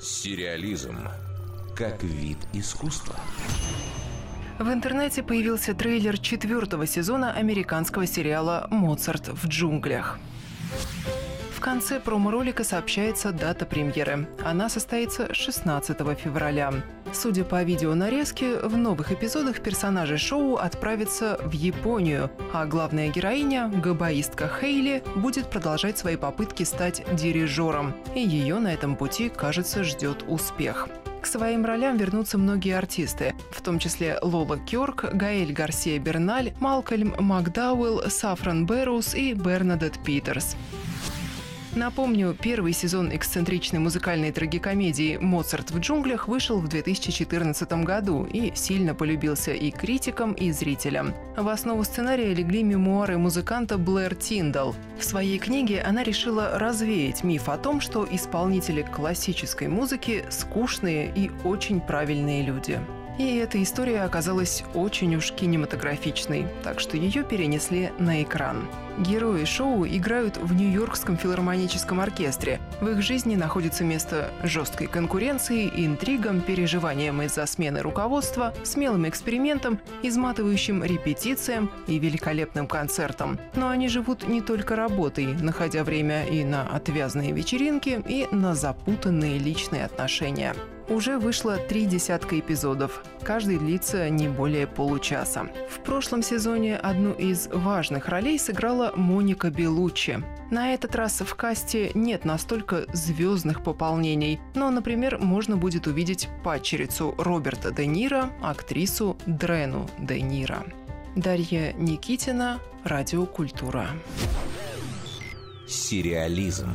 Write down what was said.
Сериализм как вид искусства. В интернете появился трейлер четвертого сезона американского сериала «Моцарт в джунглях». В конце промо-ролика сообщается дата премьеры. Она состоится 16 февраля. Судя по видео нарезке, в новых эпизодах персонажи шоу отправятся в Японию, а главная героиня, габаистка Хейли, будет продолжать свои попытки стать дирижером. И ее на этом пути, кажется, ждет успех. К своим ролям вернутся многие артисты, в том числе Лола Кёрк, Гаэль Гарсия Берналь, Малкольм Макдауэлл, Сафран Берроуз и Бернадет Питерс. Напомню, первый сезон эксцентричной музыкальной трагикомедии «Моцарт в джунглях» вышел в 2014 году и сильно полюбился и критикам, и зрителям. В основу сценария легли мемуары музыканта Блэр Тиндал. В своей книге она решила развеять миф о том, что исполнители классической музыки – скучные и очень правильные люди. И эта история оказалась очень уж кинематографичной, так что ее перенесли на экран. Герои шоу играют в Нью-Йоркском филармоническом оркестре. В их жизни находится место жесткой конкуренции, интригам, переживаниям из-за смены руководства, смелым экспериментам, изматывающим репетициям и великолепным концертам. Но они живут не только работой, находя время и на отвязные вечеринки, и на запутанные личные отношения. Уже вышло три десятка эпизодов. Каждый длится не более получаса. В прошлом сезоне одну из важных ролей сыграла Моника Белуччи. На этот раз в касте нет настолько звездных пополнений, но, например, можно будет увидеть падчерицу Роберта Де Ниро, актрису Дрену Де Ниро. Дарья Никитина, Радиокультура. Сериализм